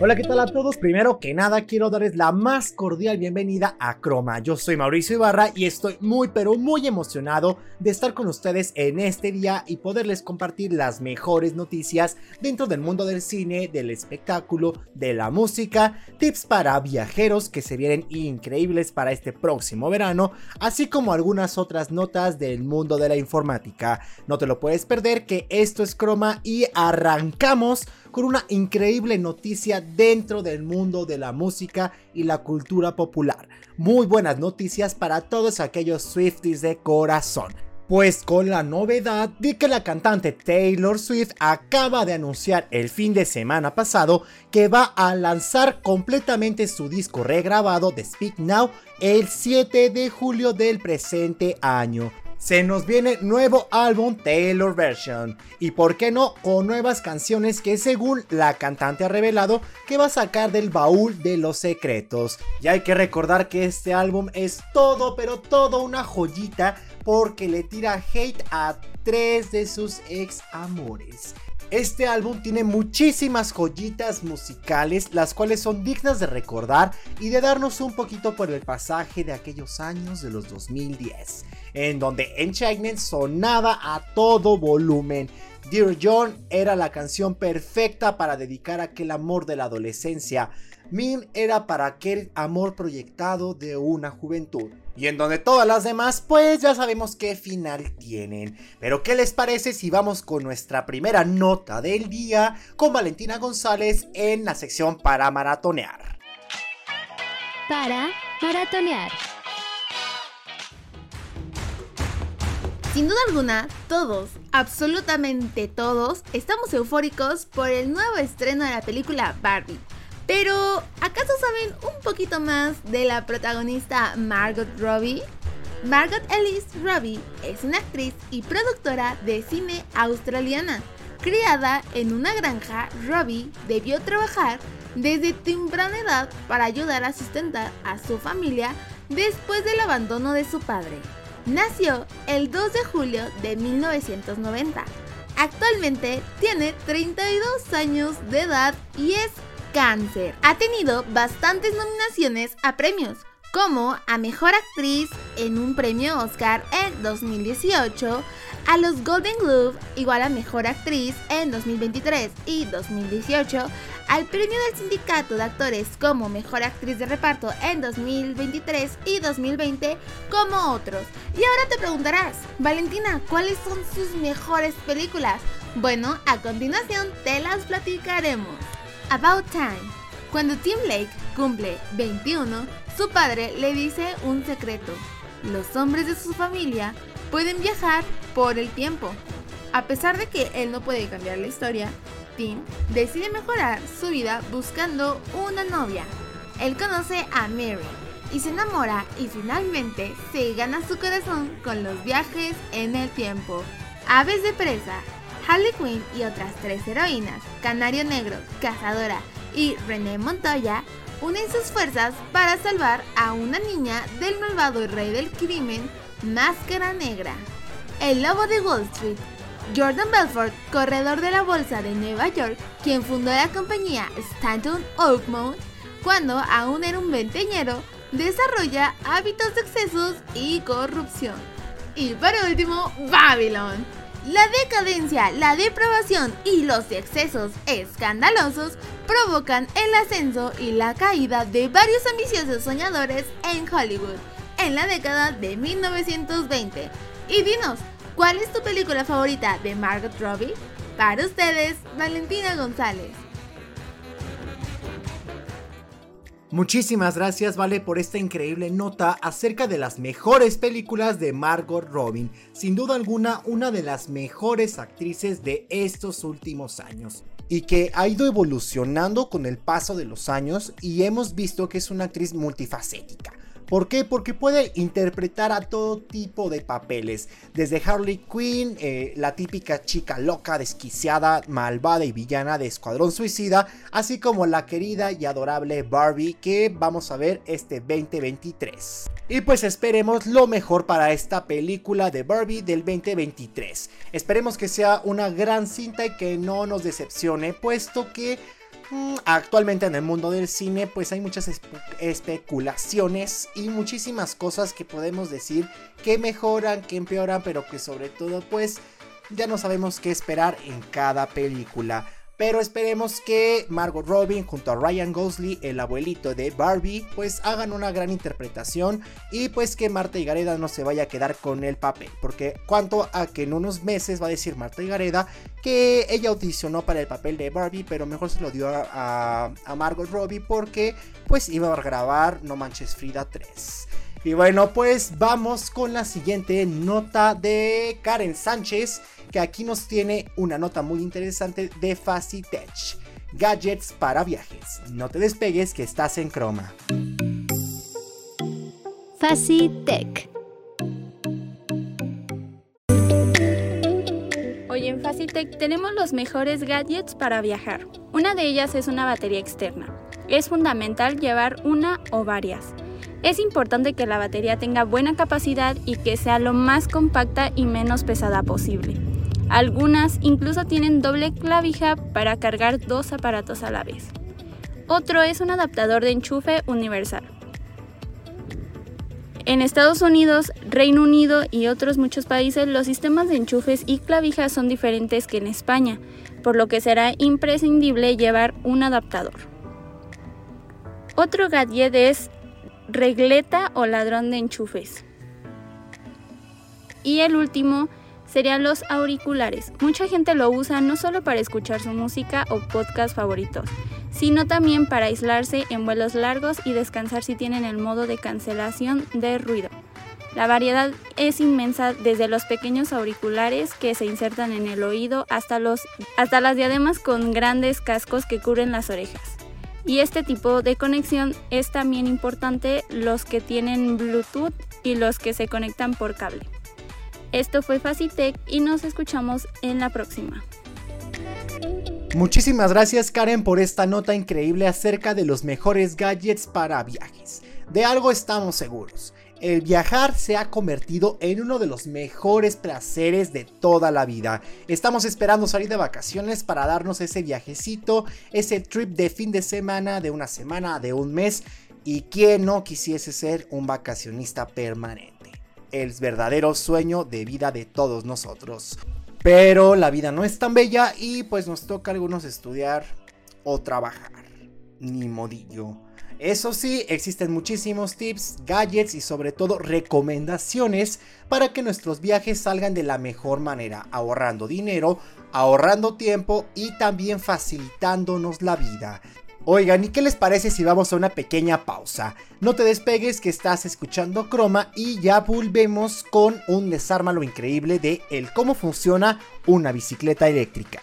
Hola, ¿qué tal a todos? Primero que nada, quiero darles la más cordial bienvenida a Croma. Yo soy Mauricio Ibarra y estoy muy, pero muy emocionado de estar con ustedes en este día y poderles compartir las mejores noticias dentro del mundo del cine, del espectáculo, de la música, tips para viajeros que se vienen increíbles para este próximo verano, así como algunas otras notas del mundo de la informática. No te lo puedes perder que esto es Croma y arrancamos con una increíble noticia dentro del mundo de la música y la cultura popular. Muy buenas noticias para todos aquellos Swifties de corazón. Pues con la novedad de que la cantante Taylor Swift acaba de anunciar el fin de semana pasado que va a lanzar completamente su disco regrabado de Speak Now el 7 de julio del presente año se nos viene nuevo álbum Taylor Version. Y por qué no, con nuevas canciones que según la cantante ha revelado que va a sacar del baúl de los secretos. Y hay que recordar que este álbum es todo, pero todo una joyita porque le tira hate a tres de sus ex amores. Este álbum tiene muchísimas joyitas musicales, las cuales son dignas de recordar y de darnos un poquito por el pasaje de aquellos años de los 2010 en donde Enchantment sonaba a todo volumen. Dear John era la canción perfecta para dedicar aquel amor de la adolescencia. Mim era para aquel amor proyectado de una juventud. Y en donde todas las demás, pues ya sabemos qué final tienen. Pero ¿qué les parece si vamos con nuestra primera nota del día con Valentina González en la sección para maratonear? Para maratonear. Sin duda alguna, todos, absolutamente todos, estamos eufóricos por el nuevo estreno de la película Barbie. Pero, ¿acaso saben un poquito más de la protagonista Margot Robbie? Margot Ellis Robbie es una actriz y productora de cine australiana. Criada en una granja, Robbie debió trabajar desde temprana edad para ayudar a sustentar a su familia después del abandono de su padre. Nació el 2 de julio de 1990. Actualmente tiene 32 años de edad y es Ha tenido bastantes nominaciones a premios, como a Mejor Actriz en un premio Oscar en 2018, a los Golden Globe igual a Mejor Actriz en 2023 y 2018, al premio del Sindicato de Actores como Mejor Actriz de Reparto en 2023 y 2020 como otros. Y ahora te preguntarás, Valentina, ¿cuáles son sus mejores películas? Bueno, a continuación te las platicaremos. About Time. Cuando Tim Lake cumple 21, su padre le dice un secreto. Los hombres de su familia pueden viajar por el tiempo. A pesar de que él no puede cambiar la historia, Tim decide mejorar su vida buscando una novia. Él conoce a Mary y se enamora y finalmente se gana su corazón con los viajes en el tiempo. Aves de presa, Harley Quinn y otras tres heroínas, Canario Negro, Cazadora y René Montoya, unen sus fuerzas para salvar a una niña del malvado rey del crimen, Máscara Negra. El Lobo de Wall Street. Jordan Belfort, corredor de la bolsa de Nueva York, quien fundó la compañía Stanton Oakmont, cuando aún era un venteñero, desarrolla hábitos de excesos y corrupción. Y por último, Babylon. La decadencia, la depravación y los excesos escandalosos provocan el ascenso y la caída de varios ambiciosos soñadores en Hollywood en la década de 1920. Y dinos, ¿cuál es tu película favorita de Margot Robbie? Para ustedes, Valentina González. Muchísimas gracias, Vale, por esta increíble nota acerca de las mejores películas de Margot Robbie. Sin duda alguna, una de las mejores actrices de estos últimos años. Y que ha ido evolucionando con el paso de los años y hemos visto que es una actriz multifacética ¿Por qué? Porque puede interpretar a todo tipo de papeles, desde Harley Quinn, eh, la típica chica loca, desquiciada, malvada y villana de Escuadrón Suicida, así como la querida y adorable Barbie que vamos a ver este 2023. Y pues esperemos lo mejor para esta película de Barbie del 2023. Esperemos que sea una gran cinta y que no nos decepcione, puesto que actualmente en el mundo del cine pues hay muchas especulaciones y muchísimas cosas que podemos decir que mejoran, que empeoran, pero que sobre todo pues ya no sabemos qué esperar en cada película. Pero esperemos que Margot Robin junto a Ryan Gosling, el abuelito de Barbie, pues hagan una gran interpretación y pues que Marta Gareda no se vaya a quedar con el papel. Porque cuanto a que en unos meses va a decir Marta Gareda que ella audicionó para el papel de Barbie, pero mejor se lo dio a, a Margot Robbie porque pues iba a grabar No Manches Frida 3. Y bueno, pues vamos con la siguiente nota de Karen Sánchez, que aquí nos tiene una nota muy interesante de Facitech. Gadgets para viajes. No te despegues que estás en croma. Facitech. Hoy en Facitech tenemos los mejores gadgets para viajar. Una de ellas es una batería externa. Es fundamental llevar una o varias es importante que la batería tenga buena capacidad y que sea lo más compacta y menos pesada posible. Algunas incluso tienen doble clavija para cargar dos aparatos a la vez. Otro es un adaptador de enchufe universal. En Estados Unidos, Reino Unido y otros muchos países los sistemas de enchufes y clavijas son diferentes que en España, por lo que será imprescindible llevar un adaptador. Otro gadget es regleta o ladrón de enchufes. Y el último serían los auriculares. Mucha gente lo usa no solo para escuchar su música o podcast favoritos, sino también para aislarse en vuelos largos y descansar si tienen el modo de cancelación de ruido. La variedad es inmensa desde los pequeños auriculares que se insertan en el oído hasta, los, hasta las diademas con grandes cascos que cubren las orejas. Y este tipo de conexión es también importante los que tienen Bluetooth y los que se conectan por cable. Esto fue Facitech y nos escuchamos en la próxima. Muchísimas gracias Karen por esta nota increíble acerca de los mejores gadgets para viajes. De algo estamos seguros el viajar se ha convertido en uno de los mejores placeres de toda la vida. Estamos esperando salir de vacaciones para darnos ese viajecito, ese trip de fin de semana, de una semana, de un mes. Y quién no quisiese ser un vacacionista permanente. El verdadero sueño de vida de todos nosotros. Pero la vida no es tan bella y pues nos toca a algunos estudiar o trabajar. Ni modillo. Eso sí, existen muchísimos tips, gadgets y sobre todo recomendaciones para que nuestros viajes salgan de la mejor manera, ahorrando dinero, ahorrando tiempo y también facilitándonos la vida. Oigan, ¿y qué les parece si vamos a una pequeña pausa? No te despegues que estás escuchando Croma y ya volvemos con un desármalo increíble de el cómo funciona una bicicleta eléctrica.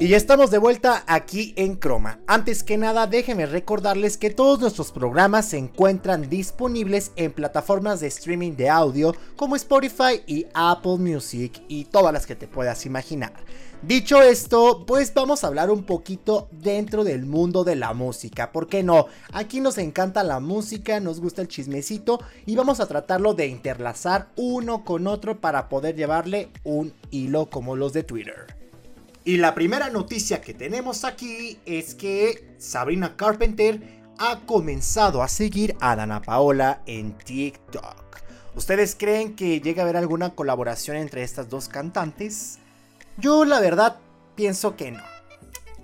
Y ya estamos de vuelta aquí en Croma. Antes que nada, déjenme recordarles que todos nuestros programas se encuentran disponibles en plataformas de streaming de audio como Spotify y Apple Music y todas las que te puedas imaginar. Dicho esto, pues vamos a hablar un poquito dentro del mundo de la música. ¿Por qué no? Aquí nos encanta la música, nos gusta el chismecito y vamos a tratarlo de interlazar uno con otro para poder llevarle un hilo como los de Twitter. Y la primera noticia que tenemos aquí es que Sabrina Carpenter ha comenzado a seguir a Dana Paola en TikTok. ¿Ustedes creen que llega a haber alguna colaboración entre estas dos cantantes? Yo la verdad pienso que no.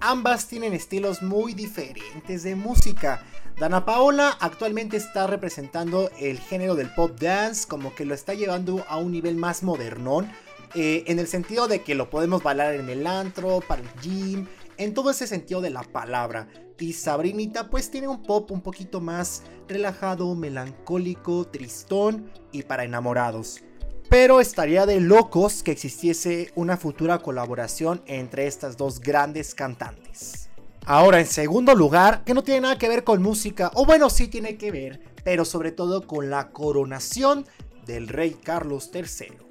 Ambas tienen estilos muy diferentes de música. Dana Paola actualmente está representando el género del pop dance, como que lo está llevando a un nivel más modernón, eh, en el sentido de que lo podemos bailar en el antro, para el gym, en todo ese sentido de la palabra. Y Sabrinita pues tiene un pop un poquito más relajado, melancólico, tristón y para enamorados. pero estaría de locos que existiese una futura colaboración entre estas dos grandes cantantes. Ahora, en segundo lugar, que no tiene nada que ver con música, o bueno, sí tiene que ver, pero sobre todo con la coronación del rey Carlos III.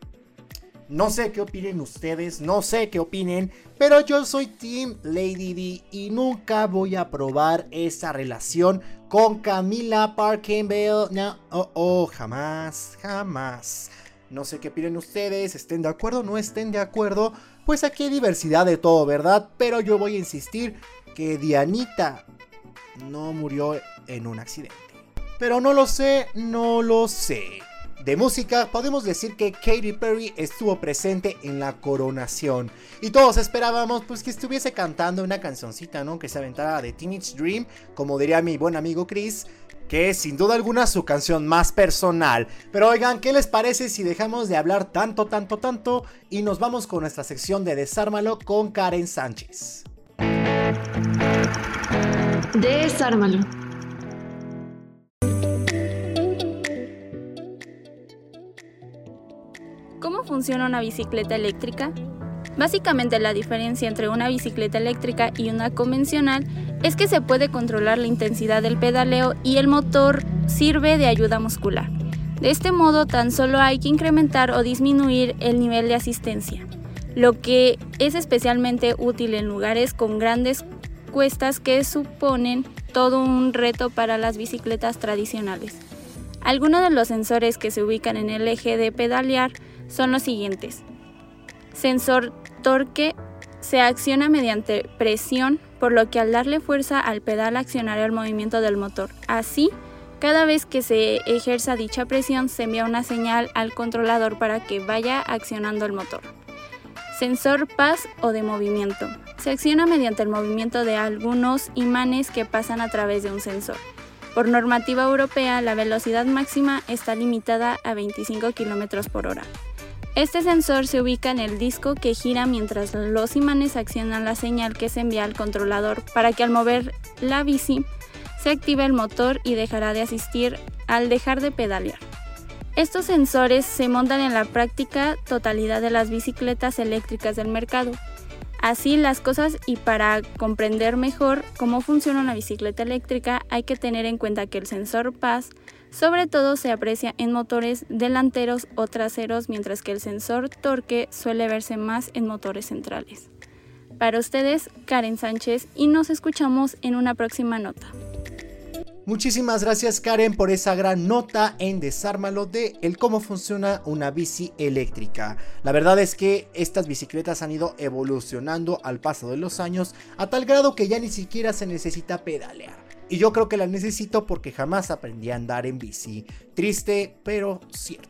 No sé qué opinen ustedes, no sé qué opinen, pero yo soy Team Lady D y nunca voy a probar esa relación con Camila Parker No, oh, oh, jamás, jamás. No sé qué opinen ustedes, estén de acuerdo no estén de acuerdo, pues aquí hay diversidad de todo, ¿verdad? Pero yo voy a insistir que Dianita no murió en un accidente. Pero no lo sé, no lo sé. De música, podemos decir que Katy Perry estuvo presente en la coronación. Y todos esperábamos pues que estuviese cantando una cancioncita, ¿no? Que se aventara de Teenage Dream, como diría mi buen amigo Chris, que es sin duda alguna su canción más personal. Pero oigan, ¿qué les parece si dejamos de hablar tanto, tanto, tanto y nos vamos con nuestra sección de Desármalo con Karen Sánchez? Desármalo. Funciona una bicicleta eléctrica? Básicamente la diferencia entre una bicicleta eléctrica y una convencional es que se puede controlar la intensidad del pedaleo y el motor sirve de ayuda muscular. De este modo tan solo hay que incrementar o disminuir el nivel de asistencia, lo que es especialmente útil en lugares con grandes cuestas que suponen todo un reto para las bicicletas tradicionales. Algunos de los sensores que se ubican en el eje de pedalear son los siguientes. Sensor torque se acciona mediante presión, por lo que al darle fuerza al pedal accionará el movimiento del motor. Así, cada vez que se ejerza dicha presión se envía una señal al controlador para que vaya accionando el motor. Sensor paz o de movimiento. Se acciona mediante el movimiento de algunos imanes que pasan a través de un sensor. Por normativa europea, la velocidad máxima está limitada a 25 km por hora. Este sensor se ubica en el disco que gira mientras los imanes accionan la señal que se envía al controlador para que al mover la bici se active el motor y dejará de asistir al dejar de pedalear. Estos sensores se montan en la práctica totalidad de las bicicletas eléctricas del mercado. Así las cosas y para comprender mejor cómo funciona una bicicleta eléctrica hay que tener en cuenta que el sensor PAS sobre todo se aprecia en motores delanteros o traseros, mientras que el sensor torque suele verse más en motores centrales. Para ustedes, Karen Sánchez, y nos escuchamos en una próxima nota. Muchísimas gracias Karen por esa gran nota en Desármalo de el cómo funciona una bici eléctrica. La verdad es que estas bicicletas han ido evolucionando al paso de los años a tal grado que ya ni siquiera se necesita pedalear. Y yo creo que la necesito porque jamás aprendí a andar en bici. Triste, pero cierto.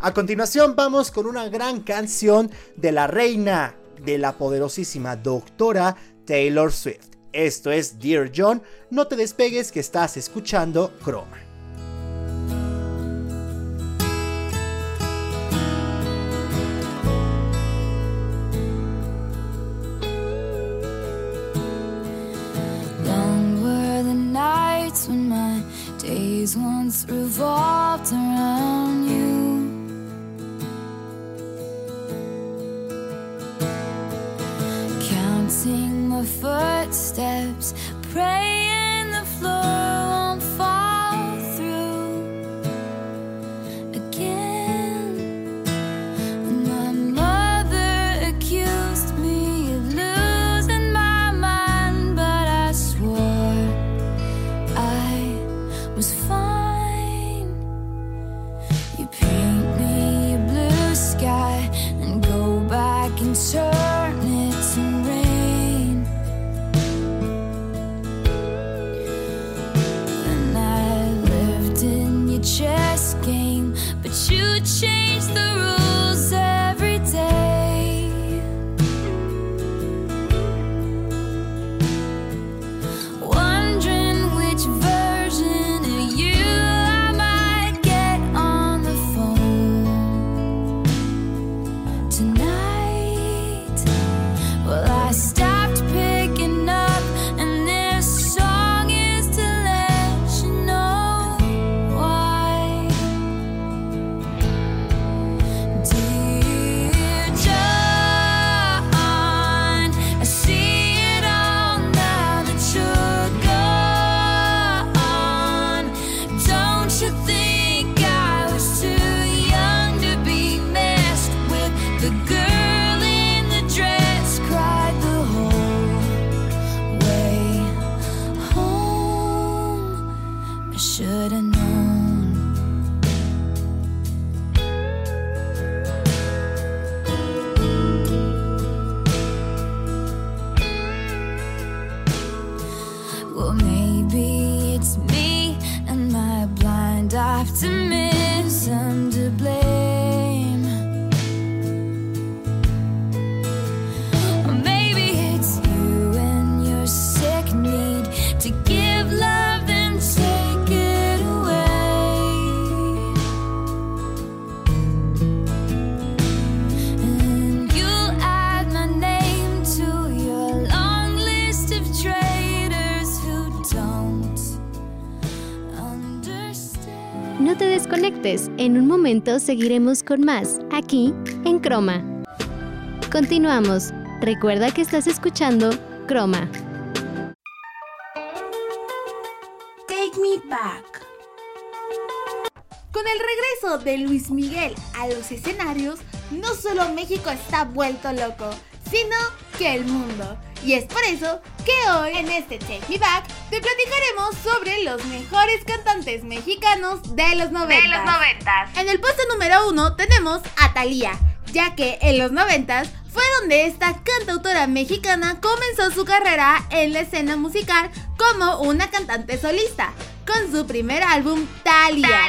A continuación vamos con una gran canción de la reina de la poderosísima doctora Taylor Swift. Esto es Dear John, no te despegues que estás escuchando Chroma. Days once revolved around you. Counting the footsteps, Chess game, but you changed. En un momento seguiremos con más, aquí, en Croma. Continuamos. Recuerda que estás escuchando Croma. Take Me Back. Con el regreso de Luis Miguel a los escenarios, no solo México está vuelto loco, sino que el mundo. Y es por eso que hoy en este Take Me Back te platicaremos sobre los mejores cantantes mexicanos de los 90. De los 90. En el puesto número uno tenemos a Thalía, ya que en los 90 fue donde esta cantautora mexicana comenzó su carrera en la escena musical como una cantante solista, con su primer álbum Thalia.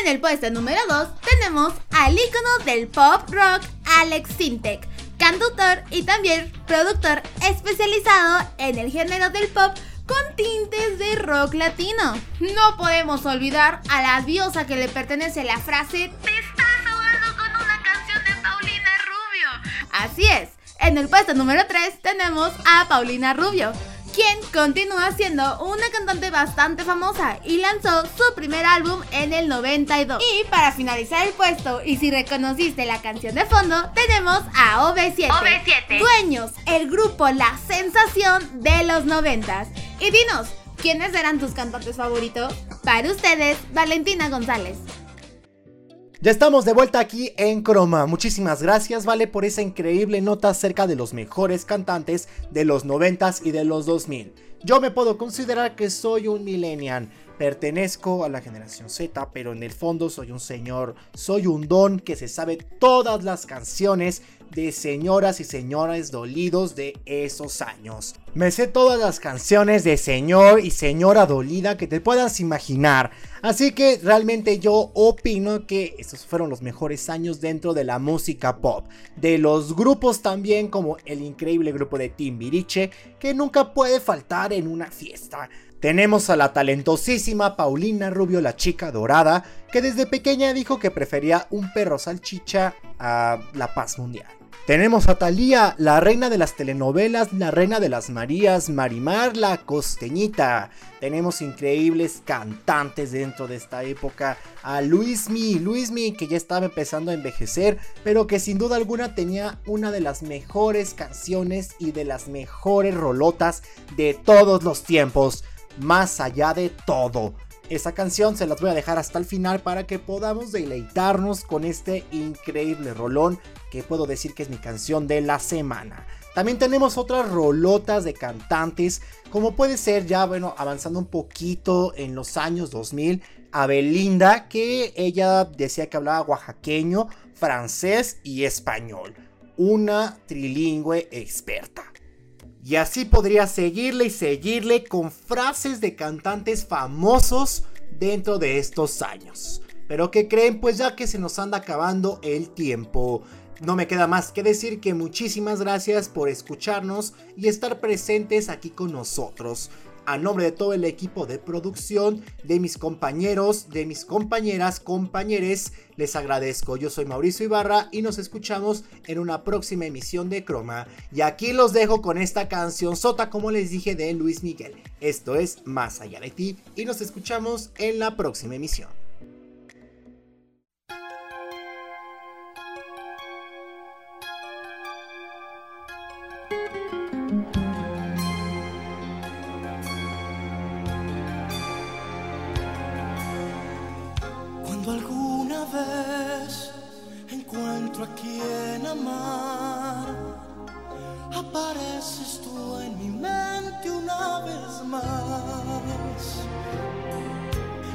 En el puesto número 2 tenemos al ícono del pop rock Alex Sintek, cantautor y también productor especializado en el género del pop con tintes de rock latino. No podemos olvidar a la diosa que le pertenece la frase Te estás ahogando con una canción de Paulina Rubio. Así es, en el puesto número 3 tenemos a Paulina Rubio, quien continúa siendo una cantante bastante famosa y lanzó su primer álbum en el 92. Y para finalizar el puesto, y si reconociste la canción de fondo, tenemos a OV7. OV7. Dueños, el grupo La Sensación de los 90. Y dinos, ¿quiénes eran tus cantantes favoritos? Para ustedes, Valentina González. Ya estamos de vuelta aquí en Croma. Muchísimas gracias, Vale, por esa increíble nota acerca de los mejores cantantes de los 90s y de los 2000. Yo me puedo considerar que soy un millennial. Pertenezco a la generación Z, pero en el fondo soy un señor, soy un don que se sabe todas las canciones de señoras y señores dolidos de esos años. Me sé todas las canciones de señor y señora dolida que te puedas imaginar. Así que realmente yo opino que estos fueron los mejores años dentro de la música pop. De los grupos también como el increíble grupo de Timbiriche que nunca puede faltar en una fiesta. Tenemos a la talentosísima Paulina Rubio, la chica dorada, que desde pequeña dijo que prefería un perro salchicha a la paz mundial. Tenemos a Thalía, la reina de las telenovelas, la reina de las Marías, Marimar, la costeñita. Tenemos increíbles cantantes dentro de esta época. A Luismi, Luismi que ya estaba empezando a envejecer, pero que sin duda alguna tenía una de las mejores canciones y de las mejores rolotas de todos los tiempos. Más allá de todo. Esa canción se las voy a dejar hasta el final para que podamos deleitarnos con este increíble rolón que puedo decir que es mi canción de la semana. También tenemos otras rolotas de cantantes, como puede ser ya, bueno, avanzando un poquito en los años 2000, a Belinda, que ella decía que hablaba oaxaqueño, francés y español. Una trilingüe experta. Y así podría seguirle y seguirle con frases de cantantes famosos dentro de estos años. Pero ¿qué creen? Pues ya que se nos anda acabando el tiempo. No me queda más que decir que muchísimas gracias por escucharnos y estar presentes aquí con nosotros a nombre de todo el equipo de producción, de mis compañeros, de mis compañeras, compañeres, les agradezco. Yo soy Mauricio Ibarra y nos escuchamos en una próxima emisión de Croma. Y aquí los dejo con esta canción sota, como les dije, de Luis Miguel. Esto es Más allá de ti y nos escuchamos en la próxima emisión.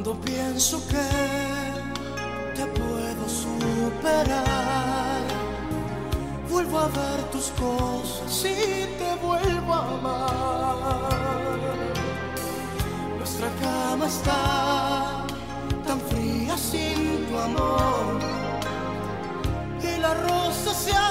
Cuando pienso que te puedo superar, vuelvo a ver tus cosas y te vuelvo a amar. Nuestra cama está tan fría sin tu amor y la rosa se ha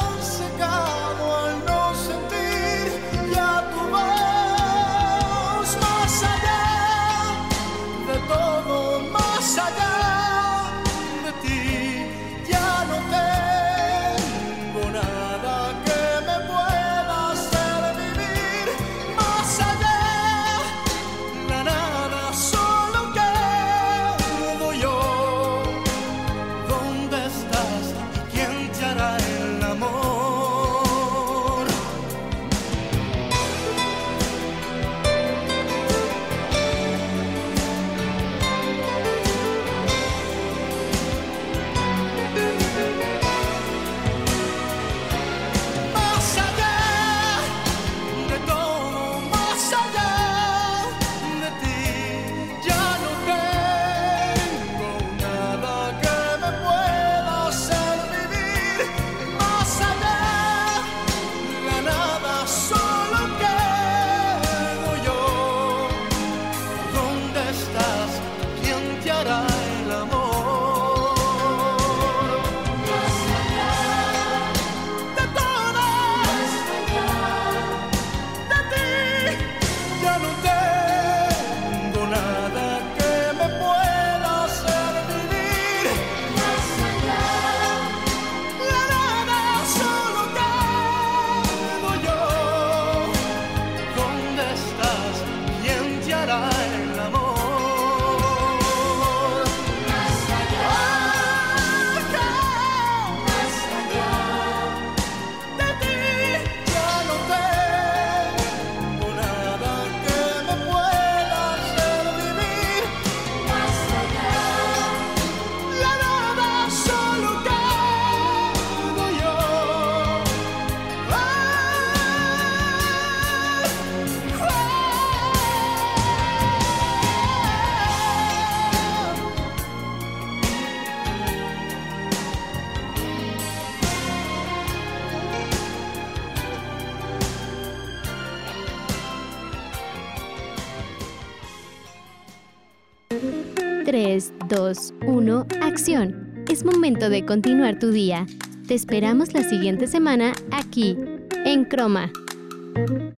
es momento de continuar tu día. Te esperamos la siguiente semana aquí, en Croma.